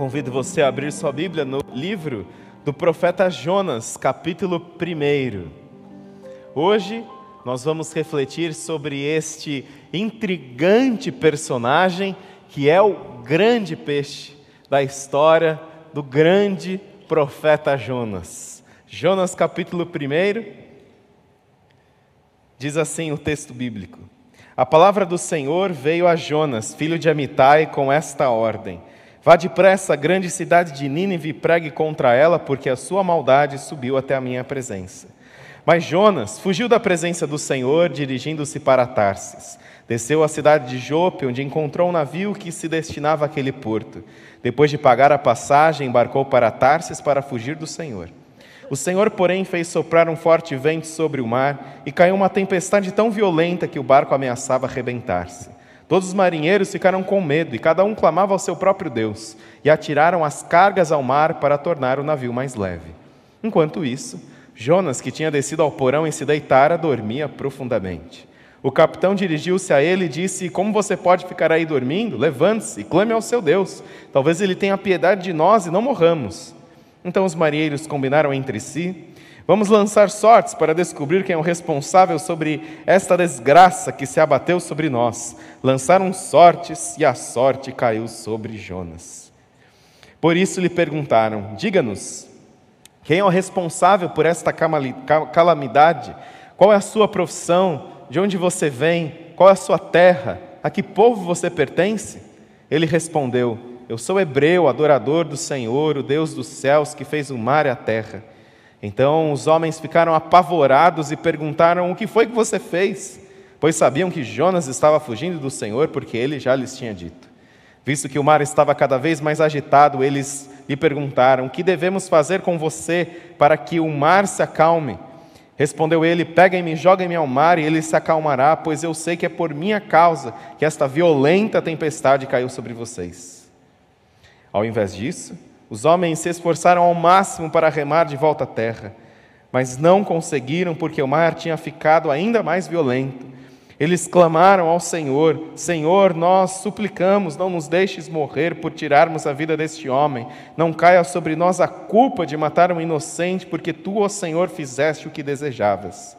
Convido você a abrir sua Bíblia no livro do profeta Jonas, capítulo 1. Hoje nós vamos refletir sobre este intrigante personagem que é o grande peixe da história do grande profeta Jonas. Jonas, capítulo 1, diz assim o texto bíblico: A palavra do Senhor veio a Jonas, filho de Amitai, com esta ordem Vá depressa à grande cidade de Nínive e pregue contra ela, porque a sua maldade subiu até a minha presença. Mas Jonas fugiu da presença do Senhor, dirigindo-se para Tarsis. Desceu à cidade de Jope, onde encontrou um navio que se destinava àquele porto. Depois de pagar a passagem, embarcou para Tarsis para fugir do Senhor. O Senhor, porém, fez soprar um forte vento sobre o mar e caiu uma tempestade tão violenta que o barco ameaçava arrebentar-se. Todos os marinheiros ficaram com medo e cada um clamava ao seu próprio Deus e atiraram as cargas ao mar para tornar o navio mais leve. Enquanto isso, Jonas, que tinha descido ao porão e se deitara, dormia profundamente. O capitão dirigiu-se a ele e disse: Como você pode ficar aí dormindo? Levante-se e clame ao seu Deus. Talvez ele tenha piedade de nós e não morramos. Então os marinheiros combinaram entre si Vamos lançar sortes para descobrir quem é o responsável sobre esta desgraça que se abateu sobre nós. Lançaram sortes e a sorte caiu sobre Jonas. Por isso lhe perguntaram: Diga-nos, quem é o responsável por esta calamidade? Qual é a sua profissão? De onde você vem? Qual é a sua terra? A que povo você pertence? Ele respondeu: Eu sou hebreu, adorador do Senhor, o Deus dos céus, que fez o mar e a terra. Então os homens ficaram apavorados e perguntaram: O que foi que você fez? Pois sabiam que Jonas estava fugindo do Senhor, porque ele já lhes tinha dito. Visto que o mar estava cada vez mais agitado, eles lhe perguntaram: O que devemos fazer com você para que o mar se acalme? Respondeu ele: Peguem-me, joguem-me ao mar e ele se acalmará, pois eu sei que é por minha causa que esta violenta tempestade caiu sobre vocês. Ao invés disso, os homens se esforçaram ao máximo para remar de volta à terra, mas não conseguiram porque o mar tinha ficado ainda mais violento. Eles clamaram ao Senhor: Senhor, nós suplicamos, não nos deixes morrer por tirarmos a vida deste homem. Não caia sobre nós a culpa de matar um inocente, porque tu, ó Senhor, fizeste o que desejavas.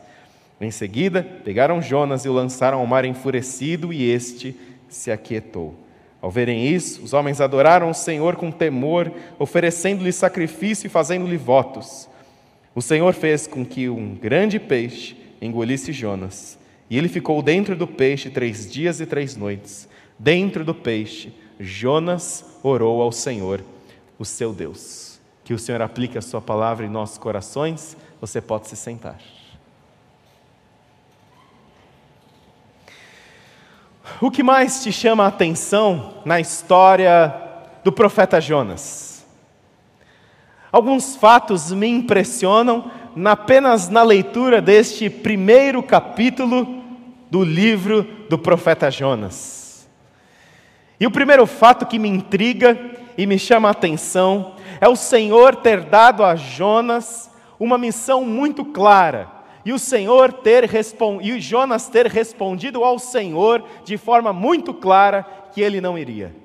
Em seguida, pegaram Jonas e o lançaram ao mar enfurecido, e este se aquietou. Ao verem isso, os homens adoraram o Senhor com temor, oferecendo-lhe sacrifício e fazendo-lhe votos. O Senhor fez com que um grande peixe engolisse Jonas, e ele ficou dentro do peixe três dias e três noites. Dentro do peixe, Jonas orou ao Senhor, o seu Deus. Que o Senhor aplique a sua palavra em nossos corações. Você pode se sentar. O que mais te chama a atenção na história do profeta Jonas? Alguns fatos me impressionam apenas na leitura deste primeiro capítulo do livro do profeta Jonas. E o primeiro fato que me intriga e me chama a atenção é o Senhor ter dado a Jonas uma missão muito clara e o Senhor ter e Jonas ter respondido ao Senhor de forma muito clara que ele não iria.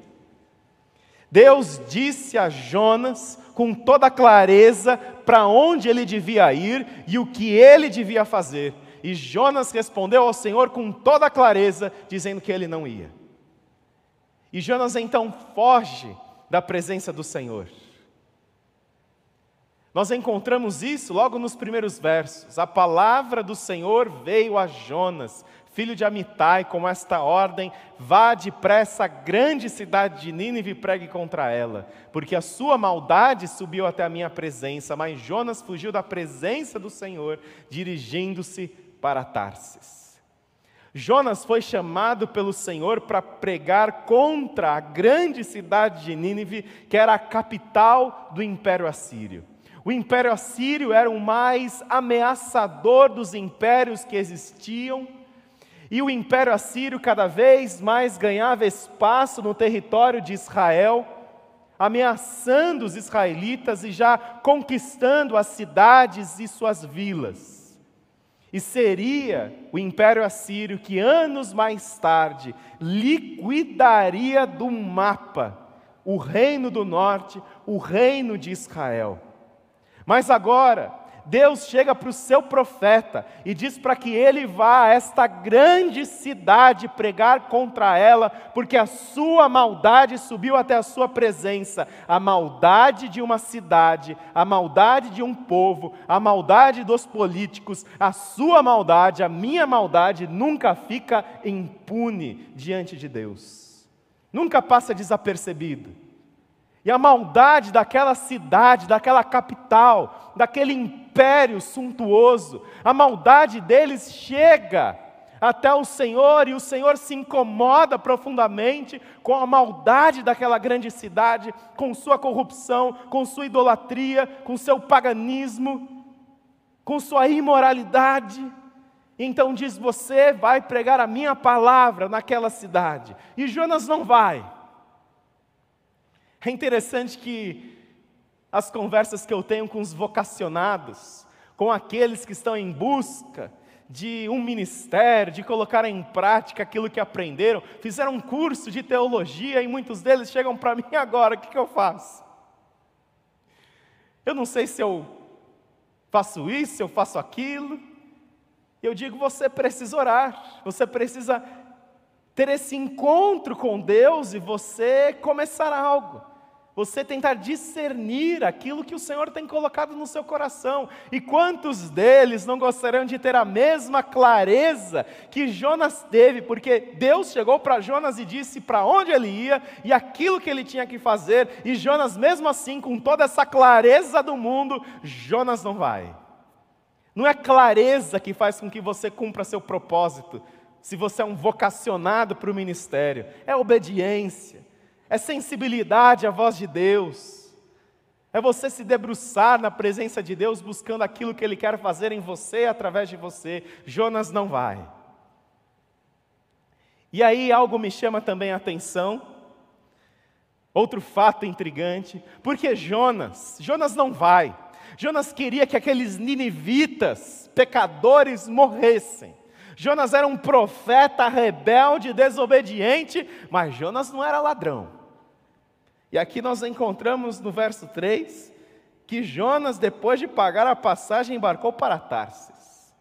Deus disse a Jonas com toda clareza para onde ele devia ir e o que ele devia fazer. E Jonas respondeu ao Senhor com toda clareza, dizendo que ele não ia. E Jonas então foge da presença do Senhor. Nós encontramos isso logo nos primeiros versos. A palavra do Senhor veio a Jonas, filho de Amitai, com esta ordem: vá depressa à grande cidade de Nínive e pregue contra ela, porque a sua maldade subiu até a minha presença. Mas Jonas fugiu da presença do Senhor, dirigindo-se para Tarsis. Jonas foi chamado pelo Senhor para pregar contra a grande cidade de Nínive, que era a capital do império assírio. O Império Assírio era o mais ameaçador dos impérios que existiam, e o Império Assírio cada vez mais ganhava espaço no território de Israel, ameaçando os israelitas e já conquistando as cidades e suas vilas. E seria o Império Assírio que anos mais tarde liquidaria do mapa o reino do norte, o reino de Israel. Mas agora, Deus chega para o seu profeta e diz para que ele vá a esta grande cidade pregar contra ela, porque a sua maldade subiu até a sua presença. A maldade de uma cidade, a maldade de um povo, a maldade dos políticos, a sua maldade, a minha maldade nunca fica impune diante de Deus, nunca passa desapercebido. E a maldade daquela cidade, daquela capital, daquele império suntuoso, a maldade deles chega até o Senhor e o Senhor se incomoda profundamente com a maldade daquela grande cidade, com sua corrupção, com sua idolatria, com seu paganismo, com sua imoralidade. Então diz: Você vai pregar a minha palavra naquela cidade. E Jonas não vai. É interessante que as conversas que eu tenho com os vocacionados, com aqueles que estão em busca de um ministério, de colocar em prática aquilo que aprenderam, fizeram um curso de teologia e muitos deles chegam para mim agora: o que, que eu faço? Eu não sei se eu faço isso, se eu faço aquilo. Eu digo: você precisa orar, você precisa ter esse encontro com Deus e você começar algo você tentar discernir aquilo que o Senhor tem colocado no seu coração. E quantos deles não gostariam de ter a mesma clareza que Jonas teve, porque Deus chegou para Jonas e disse para onde ele ia e aquilo que ele tinha que fazer, e Jonas, mesmo assim, com toda essa clareza do mundo, Jonas não vai. Não é clareza que faz com que você cumpra seu propósito, se você é um vocacionado para o ministério, é obediência é sensibilidade à voz de Deus, é você se debruçar na presença de Deus buscando aquilo que Ele quer fazer em você através de você. Jonas não vai. E aí algo me chama também a atenção, outro fato intrigante, porque Jonas, Jonas não vai. Jonas queria que aqueles ninivitas, pecadores, morressem. Jonas era um profeta rebelde, desobediente, mas Jonas não era ladrão. E aqui nós encontramos no verso 3 que Jonas, depois de pagar a passagem, embarcou para Tarsis.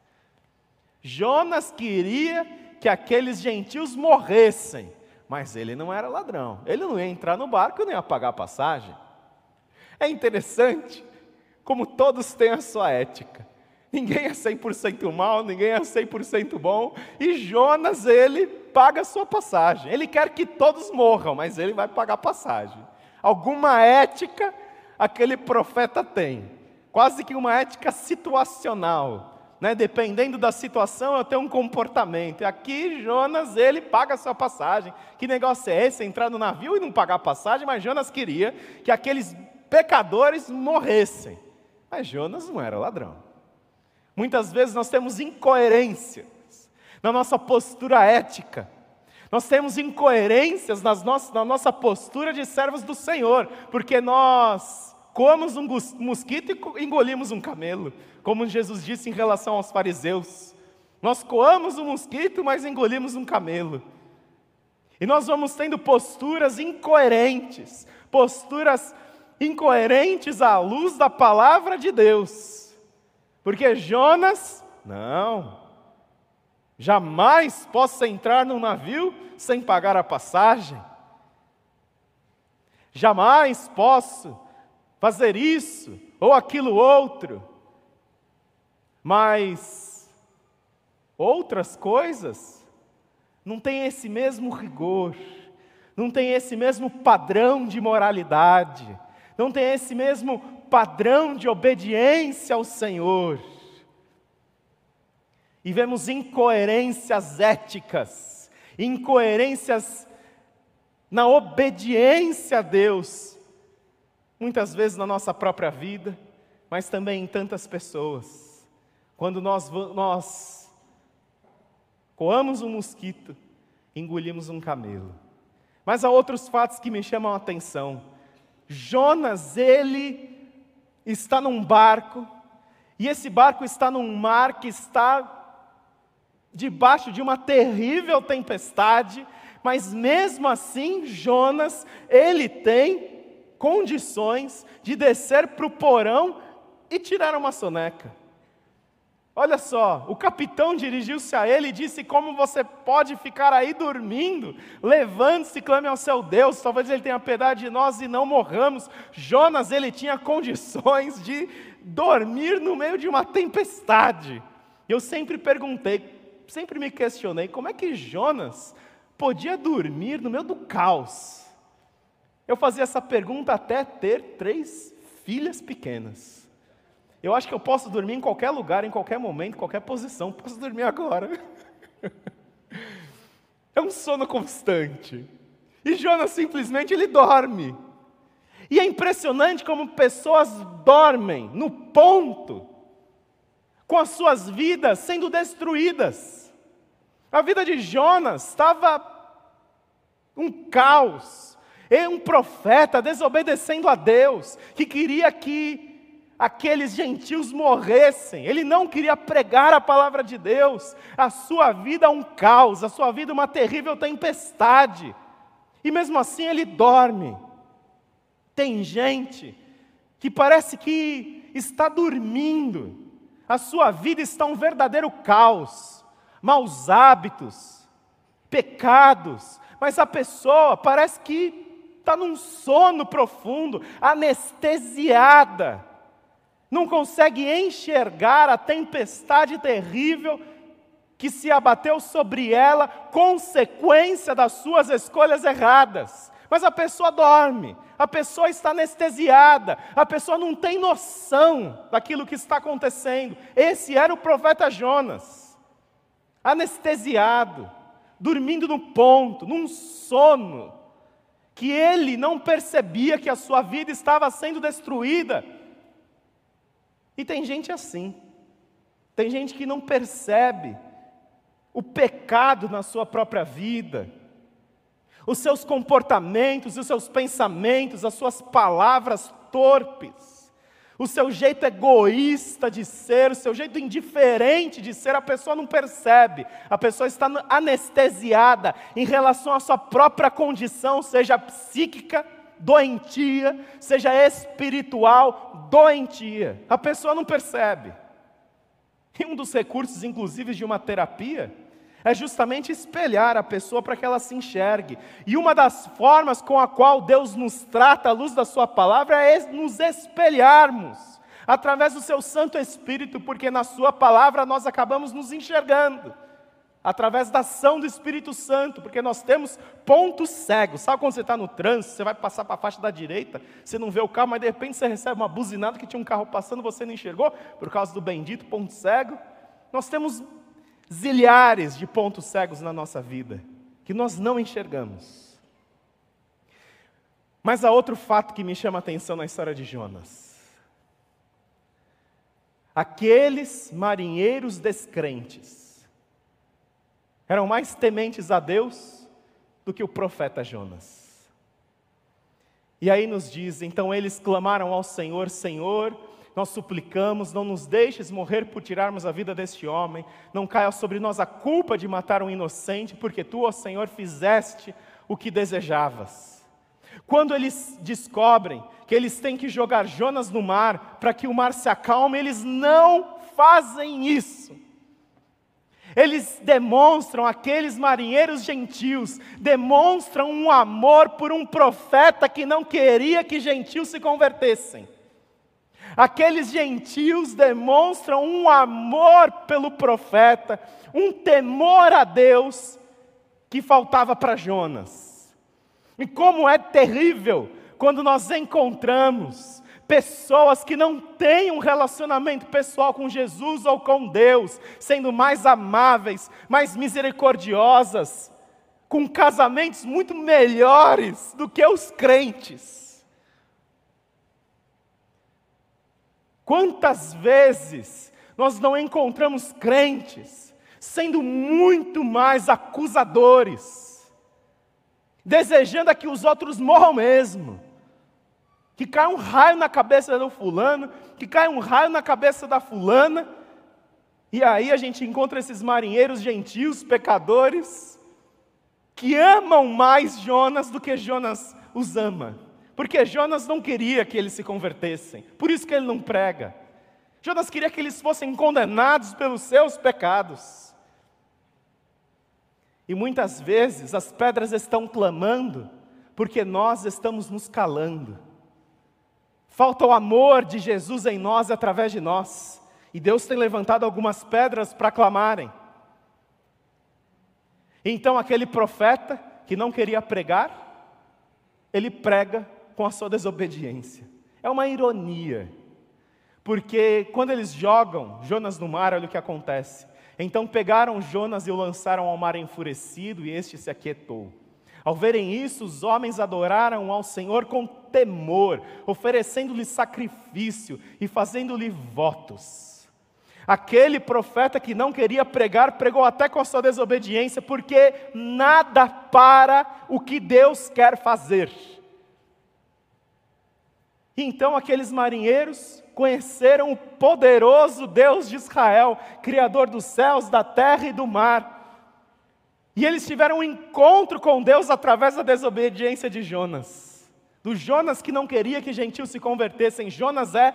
Jonas queria que aqueles gentios morressem, mas ele não era ladrão. Ele não ia entrar no barco nem ia pagar a passagem. É interessante como todos têm a sua ética. Ninguém é 100% mal, ninguém é 100% bom. E Jonas, ele paga a sua passagem. Ele quer que todos morram, mas ele vai pagar a passagem alguma ética aquele profeta tem, quase que uma ética situacional. Né? Dependendo da situação, eu tenho um comportamento. E aqui Jonas, ele paga a sua passagem. Que negócio é esse? Entrar no navio e não pagar a passagem, mas Jonas queria que aqueles pecadores morressem. Mas Jonas não era ladrão. Muitas vezes nós temos incoerências na nossa postura ética. Nós temos incoerências nas nossas, na nossa postura de servos do Senhor, porque nós comemos um mosquito e engolimos um camelo, como Jesus disse em relação aos fariseus. Nós coamos um mosquito, mas engolimos um camelo. E nós vamos tendo posturas incoerentes, posturas incoerentes à luz da palavra de Deus. Porque Jonas, não, Jamais possa entrar num navio sem pagar a passagem. Jamais posso fazer isso ou aquilo outro. Mas outras coisas não têm esse mesmo rigor, não têm esse mesmo padrão de moralidade, não têm esse mesmo padrão de obediência ao Senhor e vemos incoerências éticas, incoerências na obediência a Deus, muitas vezes na nossa própria vida, mas também em tantas pessoas. Quando nós, nós coamos um mosquito, engolimos um camelo. Mas há outros fatos que me chamam a atenção. Jonas, ele está num barco, e esse barco está num mar que está debaixo de uma terrível tempestade, Mas mesmo assim, Jonas, ele tem condições de descer para o porão e tirar uma soneca. Olha só, o capitão dirigiu-se a ele e disse: Como você pode ficar aí dormindo? Levante-se clame ao seu Deus, talvez ele tenha piedade de nós e não morramos. Jonas, ele tinha condições de dormir no meio de uma tempestade. Eu sempre perguntei, sempre me questionei: como é que Jonas podia dormir no meio do caos? Eu fazia essa pergunta até ter três filhas pequenas. Eu acho que eu posso dormir em qualquer lugar, em qualquer momento, em qualquer posição. Posso dormir agora. É um sono constante. E Jonas simplesmente ele dorme. E é impressionante como pessoas dormem no ponto, com as suas vidas sendo destruídas. A vida de Jonas estava um caos. E um profeta desobedecendo a Deus, que queria que aqueles gentios morressem. Ele não queria pregar a palavra de Deus. A sua vida é um caos, a sua vida é uma terrível tempestade. E mesmo assim ele dorme. Tem gente que parece que está dormindo. A sua vida está um verdadeiro caos. Maus hábitos, pecados, mas a pessoa parece que está num sono profundo, anestesiada não consegue enxergar a tempestade terrível que se abateu sobre ela, consequência das suas escolhas erradas. Mas a pessoa dorme, a pessoa está anestesiada, a pessoa não tem noção daquilo que está acontecendo. Esse era o profeta Jonas, anestesiado, dormindo no ponto, num sono, que ele não percebia que a sua vida estava sendo destruída e tem gente assim. Tem gente que não percebe o pecado na sua própria vida, os seus comportamentos, os seus pensamentos, as suas palavras torpes, o seu jeito egoísta de ser, o seu jeito indiferente de ser, a pessoa não percebe, a pessoa está anestesiada em relação à sua própria condição, seja psíquica, doentia, seja espiritual, doentia. A pessoa não percebe. E um dos recursos, inclusive, de uma terapia, é justamente espelhar a pessoa para que ela se enxergue. E uma das formas com a qual Deus nos trata à luz da Sua palavra é nos espelharmos, através do Seu Santo Espírito, porque na Sua palavra nós acabamos nos enxergando através da ação do Espírito Santo, porque nós temos pontos cegos. Sabe quando você está no trânsito, você vai passar para a faixa da direita, você não vê o carro, mas de repente você recebe uma buzinada que tinha um carro passando, você não enxergou, por causa do bendito ponto cego. Nós temos zilhares de pontos cegos na nossa vida, que nós não enxergamos. Mas há outro fato que me chama a atenção na história de Jonas. Aqueles marinheiros descrentes, eram mais tementes a Deus do que o profeta Jonas. E aí nos diz: então eles clamaram ao Senhor: Senhor, nós suplicamos, não nos deixes morrer por tirarmos a vida deste homem, não caia sobre nós a culpa de matar um inocente, porque tu, ó Senhor, fizeste o que desejavas. Quando eles descobrem que eles têm que jogar Jonas no mar para que o mar se acalme, eles não fazem isso. Eles demonstram, aqueles marinheiros gentios, demonstram um amor por um profeta que não queria que gentios se convertessem. Aqueles gentios demonstram um amor pelo profeta, um temor a Deus que faltava para Jonas. E como é terrível quando nós encontramos pessoas que não têm um relacionamento pessoal com Jesus ou com Deus, sendo mais amáveis, mais misericordiosas, com casamentos muito melhores do que os crentes. Quantas vezes nós não encontramos crentes sendo muito mais acusadores, desejando a que os outros morram mesmo, que cai um raio na cabeça do fulano, que cai um raio na cabeça da fulana, e aí a gente encontra esses marinheiros gentios, pecadores, que amam mais Jonas do que Jonas os ama. Porque Jonas não queria que eles se convertessem, por isso que ele não prega. Jonas queria que eles fossem condenados pelos seus pecados. E muitas vezes as pedras estão clamando, porque nós estamos nos calando. Falta o amor de Jesus em nós e através de nós. E Deus tem levantado algumas pedras para clamarem. Então aquele profeta que não queria pregar, ele prega com a sua desobediência. É uma ironia, porque quando eles jogam Jonas no mar, olha o que acontece. Então pegaram Jonas e o lançaram ao mar enfurecido, e este se aquietou. Ao verem isso, os homens adoraram ao Senhor com temor, oferecendo-lhe sacrifício e fazendo-lhe votos. Aquele profeta que não queria pregar, pregou até com a sua desobediência, porque nada para o que Deus quer fazer. Então aqueles marinheiros conheceram o poderoso Deus de Israel, Criador dos céus, da terra e do mar. E eles tiveram um encontro com Deus através da desobediência de Jonas. Do Jonas que não queria que gentios se convertessem. Jonas é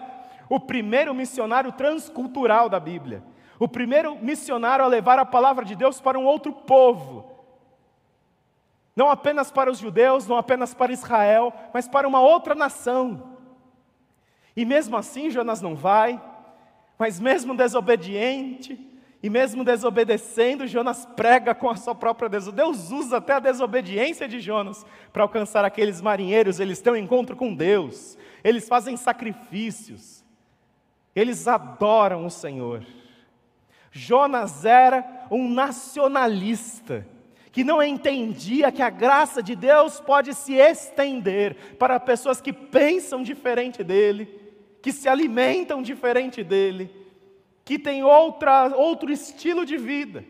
o primeiro missionário transcultural da Bíblia. O primeiro missionário a levar a palavra de Deus para um outro povo. Não apenas para os judeus, não apenas para Israel, mas para uma outra nação. E mesmo assim Jonas não vai, mas mesmo desobediente, e mesmo desobedecendo, Jonas prega com a sua própria desobediência. Deus usa até a desobediência de Jonas para alcançar aqueles marinheiros. Eles têm um encontro com Deus, eles fazem sacrifícios, eles adoram o Senhor. Jonas era um nacionalista que não entendia que a graça de Deus pode se estender para pessoas que pensam diferente dele, que se alimentam diferente dele, que têm outra, outro estilo de vida.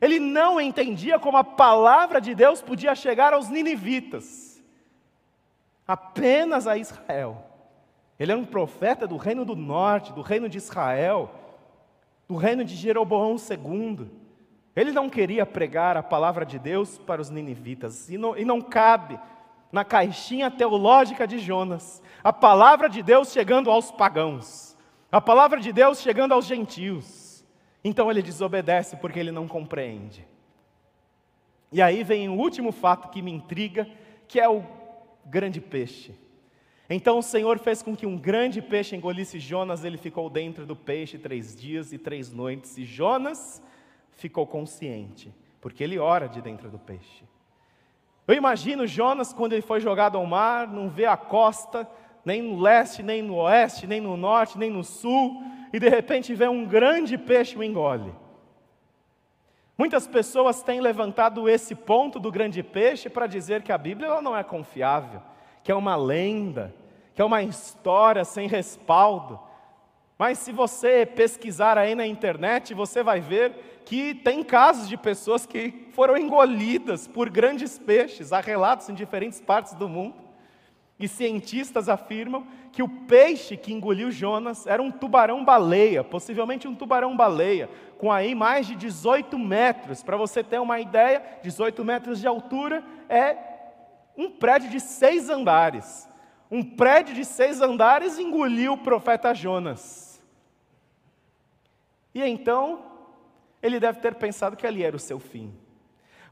Ele não entendia como a palavra de Deus podia chegar aos ninivitas, apenas a Israel. Ele é um profeta do reino do norte, do reino de Israel, do reino de Jeroboão II. Ele não queria pregar a palavra de Deus para os ninivitas, e não, e não cabe na caixinha teológica de Jonas, a palavra de Deus chegando aos pagãos, a palavra de Deus chegando aos gentios. Então ele desobedece porque ele não compreende. E aí vem o último fato que me intriga, que é o grande peixe. Então o Senhor fez com que um grande peixe engolisse Jonas, ele ficou dentro do peixe três dias e três noites, e Jonas ficou consciente, porque ele ora de dentro do peixe. Eu imagino Jonas, quando ele foi jogado ao mar, não vê a costa, nem no leste, nem no oeste, nem no norte, nem no sul, e de repente vê um grande peixe o engole. Muitas pessoas têm levantado esse ponto do grande peixe para dizer que a Bíblia não é confiável, que é uma lenda, que é uma história sem respaldo. Mas se você pesquisar aí na internet, você vai ver que tem casos de pessoas que foram engolidas por grandes peixes, há relatos em diferentes partes do mundo. E cientistas afirmam que o peixe que engoliu Jonas era um tubarão-baleia, possivelmente um tubarão-baleia, com aí mais de 18 metros. Para você ter uma ideia, 18 metros de altura é um prédio de seis andares. Um prédio de seis andares engoliu o profeta Jonas. E então ele deve ter pensado que ali era o seu fim.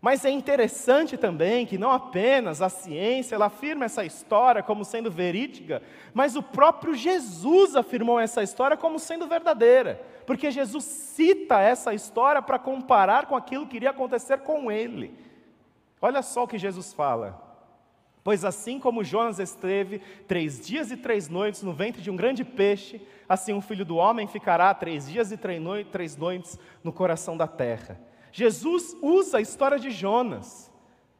Mas é interessante também que não apenas a ciência ela afirma essa história como sendo verídica, mas o próprio Jesus afirmou essa história como sendo verdadeira, porque Jesus cita essa história para comparar com aquilo que iria acontecer com ele. Olha só o que Jesus fala. Pois assim como Jonas esteve três dias e três noites no ventre de um grande peixe, assim o filho do homem ficará três dias e três noites no coração da terra. Jesus usa a história de Jonas,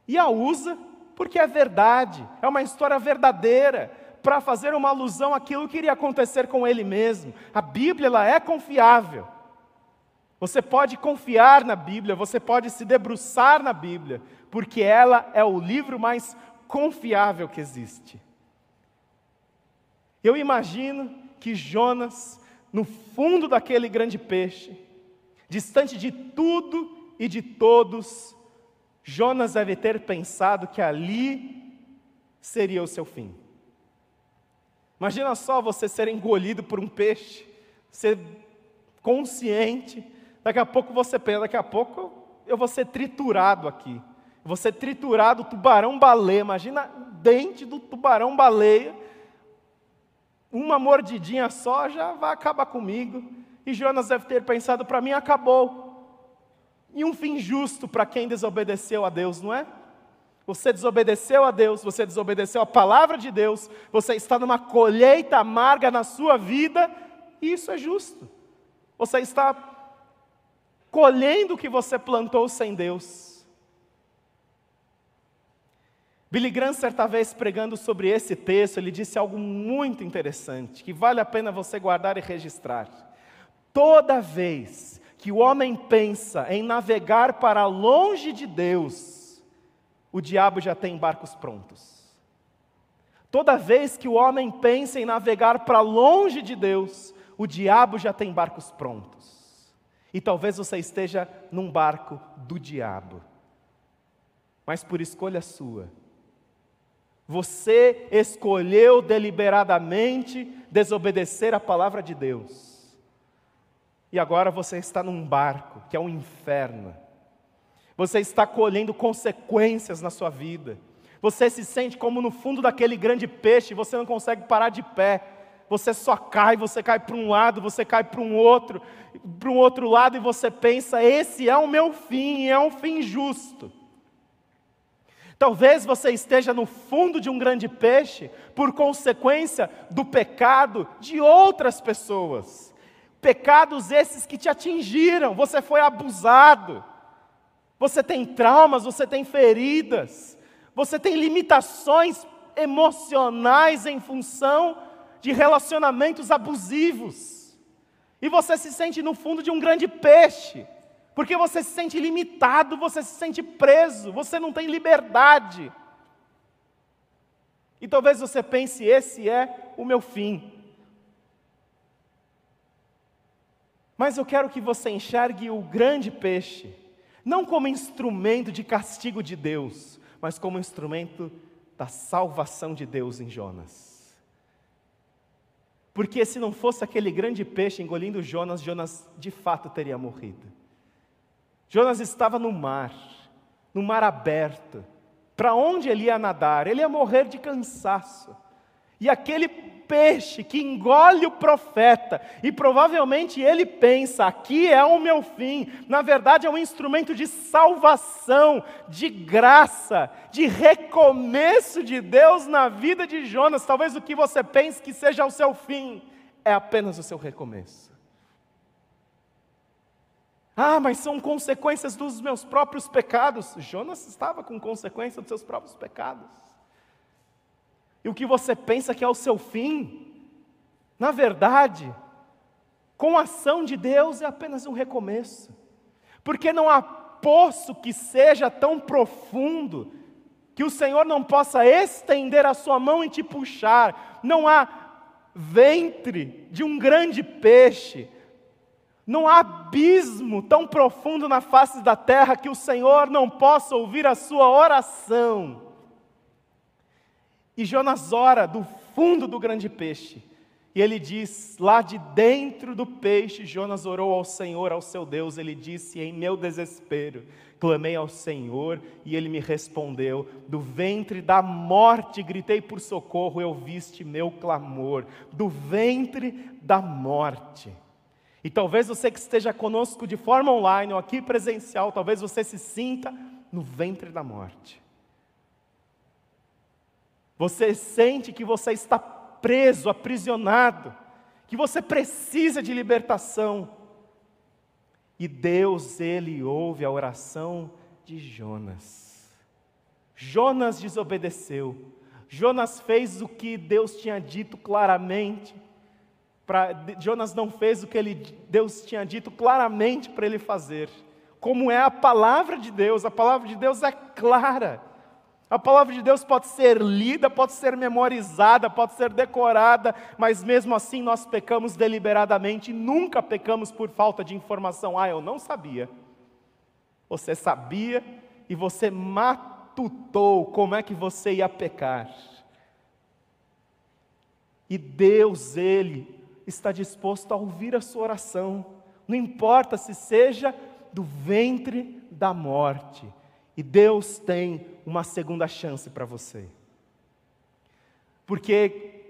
e a usa porque é verdade, é uma história verdadeira, para fazer uma alusão àquilo que iria acontecer com ele mesmo. A Bíblia ela é confiável. Você pode confiar na Bíblia, você pode se debruçar na Bíblia, porque ela é o livro mais confiável que existe. Eu imagino que Jonas, no fundo daquele grande peixe, distante de tudo e de todos, Jonas deve ter pensado que ali seria o seu fim. Imagina só você ser engolido por um peixe, ser consciente, daqui a pouco você pensa, daqui a pouco eu vou ser triturado aqui. Eu vou ser triturado, tubarão-baleia. Imagina dente do tubarão-baleia. Uma mordidinha só já vai acabar comigo. E Jonas deve ter pensado: para mim acabou. E um fim justo para quem desobedeceu a Deus, não é? Você desobedeceu a Deus, você desobedeceu a palavra de Deus, você está numa colheita amarga na sua vida, e isso é justo. Você está colhendo o que você plantou sem Deus. Billy Graham, certa vez pregando sobre esse texto, ele disse algo muito interessante, que vale a pena você guardar e registrar. Toda vez que o homem pensa em navegar para longe de Deus, o diabo já tem barcos prontos. Toda vez que o homem pensa em navegar para longe de Deus, o diabo já tem barcos prontos. E talvez você esteja num barco do diabo, mas por escolha sua. Você escolheu deliberadamente desobedecer a palavra de Deus. E agora você está num barco que é um inferno você está colhendo consequências na sua vida. Você se sente como no fundo daquele grande peixe, você não consegue parar de pé. Você só cai, você cai para um lado, você cai para um outro, para um outro lado e você pensa: esse é o meu fim, é um fim justo. Talvez você esteja no fundo de um grande peixe por consequência do pecado de outras pessoas. Pecados esses que te atingiram, você foi abusado, você tem traumas, você tem feridas, você tem limitações emocionais em função de relacionamentos abusivos. E você se sente no fundo de um grande peixe, porque você se sente limitado, você se sente preso, você não tem liberdade. E talvez você pense: esse é o meu fim. Mas eu quero que você enxergue o grande peixe não como instrumento de castigo de Deus, mas como instrumento da salvação de Deus em Jonas. Porque se não fosse aquele grande peixe engolindo Jonas, Jonas de fato teria morrido. Jonas estava no mar, no mar aberto. Para onde ele ia nadar? Ele ia morrer de cansaço. E aquele peixe que engole o profeta, e provavelmente ele pensa: aqui é o meu fim. Na verdade, é um instrumento de salvação, de graça, de recomeço de Deus na vida de Jonas. Talvez o que você pense que seja o seu fim é apenas o seu recomeço. Ah, mas são consequências dos meus próprios pecados. Jonas estava com consequência dos seus próprios pecados. E o que você pensa que é o seu fim, na verdade, com a ação de Deus é apenas um recomeço. Porque não há poço que seja tão profundo que o Senhor não possa estender a sua mão e te puxar. Não há ventre de um grande peixe. Não há abismo tão profundo na face da terra que o Senhor não possa ouvir a sua oração. E Jonas ora do fundo do grande peixe. E ele diz: lá de dentro do peixe, Jonas orou ao Senhor, ao seu Deus. Ele disse: Em meu desespero, clamei ao Senhor e ele me respondeu. Do ventre da morte gritei por socorro, eu viste meu clamor. Do ventre da morte. E talvez você que esteja conosco de forma online ou aqui presencial, talvez você se sinta no ventre da morte. Você sente que você está preso, aprisionado, que você precisa de libertação. E Deus, ele ouve a oração de Jonas. Jonas desobedeceu. Jonas fez o que Deus tinha dito claramente. Pra, Jonas não fez o que ele, Deus tinha dito claramente para ele fazer. Como é a palavra de Deus, a palavra de Deus é clara. A palavra de Deus pode ser lida, pode ser memorizada, pode ser decorada, mas mesmo assim nós pecamos deliberadamente e nunca pecamos por falta de informação. Ah, eu não sabia. Você sabia e você matutou como é que você ia pecar. E Deus, Ele, está disposto a ouvir a sua oração, não importa se seja do ventre da morte, e Deus tem uma segunda chance para você. Porque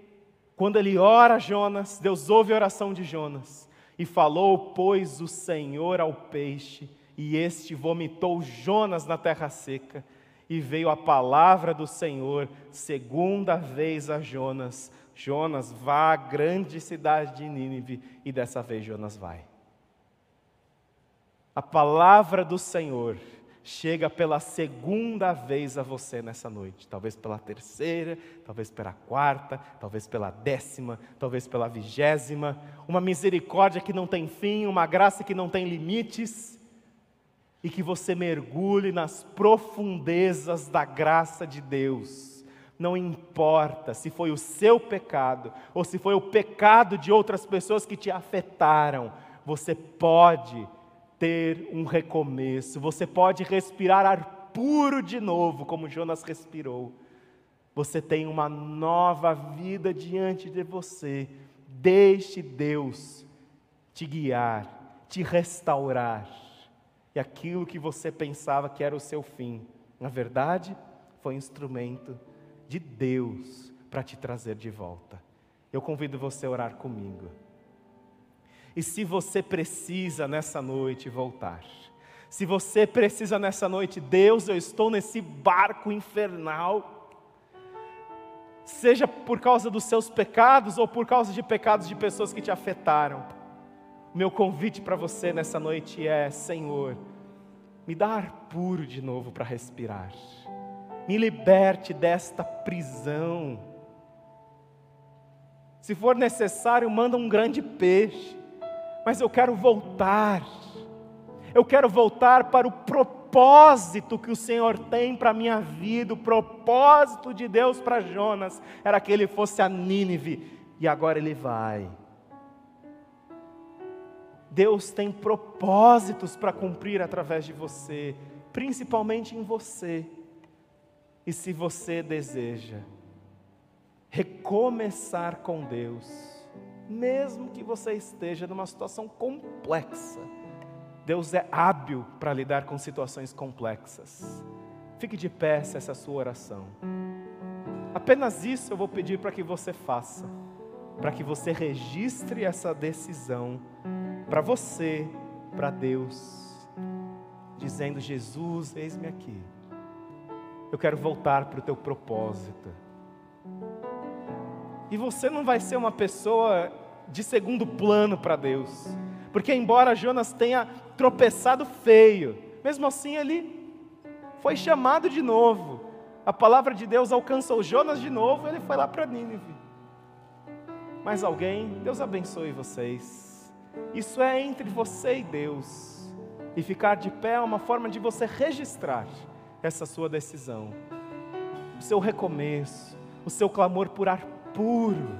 quando ele ora Jonas, Deus ouve a oração de Jonas, e falou, pois, o Senhor ao peixe, e este vomitou Jonas na terra seca, e veio a palavra do Senhor segunda vez a Jonas, Jonas, vá à grande cidade de Nínive, e dessa vez Jonas vai. A palavra do Senhor chega pela segunda vez a você nessa noite, talvez pela terceira, talvez pela quarta, talvez pela décima, talvez pela vigésima, uma misericórdia que não tem fim, uma graça que não tem limites, e que você mergulhe nas profundezas da graça de Deus não importa se foi o seu pecado ou se foi o pecado de outras pessoas que te afetaram, você pode ter um recomeço, você pode respirar ar puro de novo, como Jonas respirou. Você tem uma nova vida diante de você. Deixe Deus te guiar, te restaurar. E aquilo que você pensava que era o seu fim, na verdade, foi instrumento de Deus para te trazer de volta. Eu convido você a orar comigo. E se você precisa nessa noite voltar, se você precisa nessa noite, Deus, eu estou nesse barco infernal, seja por causa dos seus pecados ou por causa de pecados de pessoas que te afetaram, meu convite para você nessa noite é: Senhor, me dá ar puro de novo para respirar me liberte desta prisão. Se for necessário, manda um grande peixe, mas eu quero voltar. Eu quero voltar para o propósito que o Senhor tem para a minha vida. O propósito de Deus para Jonas era que ele fosse a Nínive, e agora ele vai. Deus tem propósitos para cumprir através de você, principalmente em você. E se você deseja recomeçar com Deus, mesmo que você esteja numa situação complexa, Deus é hábil para lidar com situações complexas. Fique de pé se essa é sua oração. Apenas isso eu vou pedir para que você faça, para que você registre essa decisão para você, para Deus, dizendo: Jesus, eis-me aqui. Eu quero voltar para o teu propósito. E você não vai ser uma pessoa de segundo plano para Deus, porque embora Jonas tenha tropeçado feio, mesmo assim ele foi chamado de novo. A palavra de Deus alcançou Jonas de novo, ele foi lá para Nínive. Mais alguém? Deus abençoe vocês. Isso é entre você e Deus. E ficar de pé é uma forma de você registrar essa sua decisão, o seu recomeço, o seu clamor por ar puro.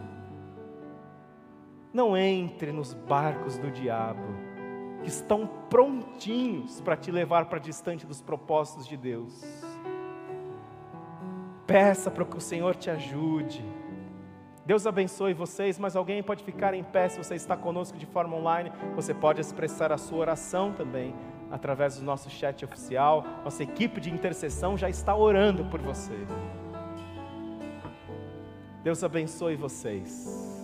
Não entre nos barcos do diabo, que estão prontinhos para te levar para distante dos propósitos de Deus. Peça para que o Senhor te ajude. Deus abençoe vocês, mas alguém pode ficar em pé se você está conosco de forma online. Você pode expressar a sua oração também através do nosso chat oficial. Nossa equipe de intercessão já está orando por você. Deus abençoe vocês.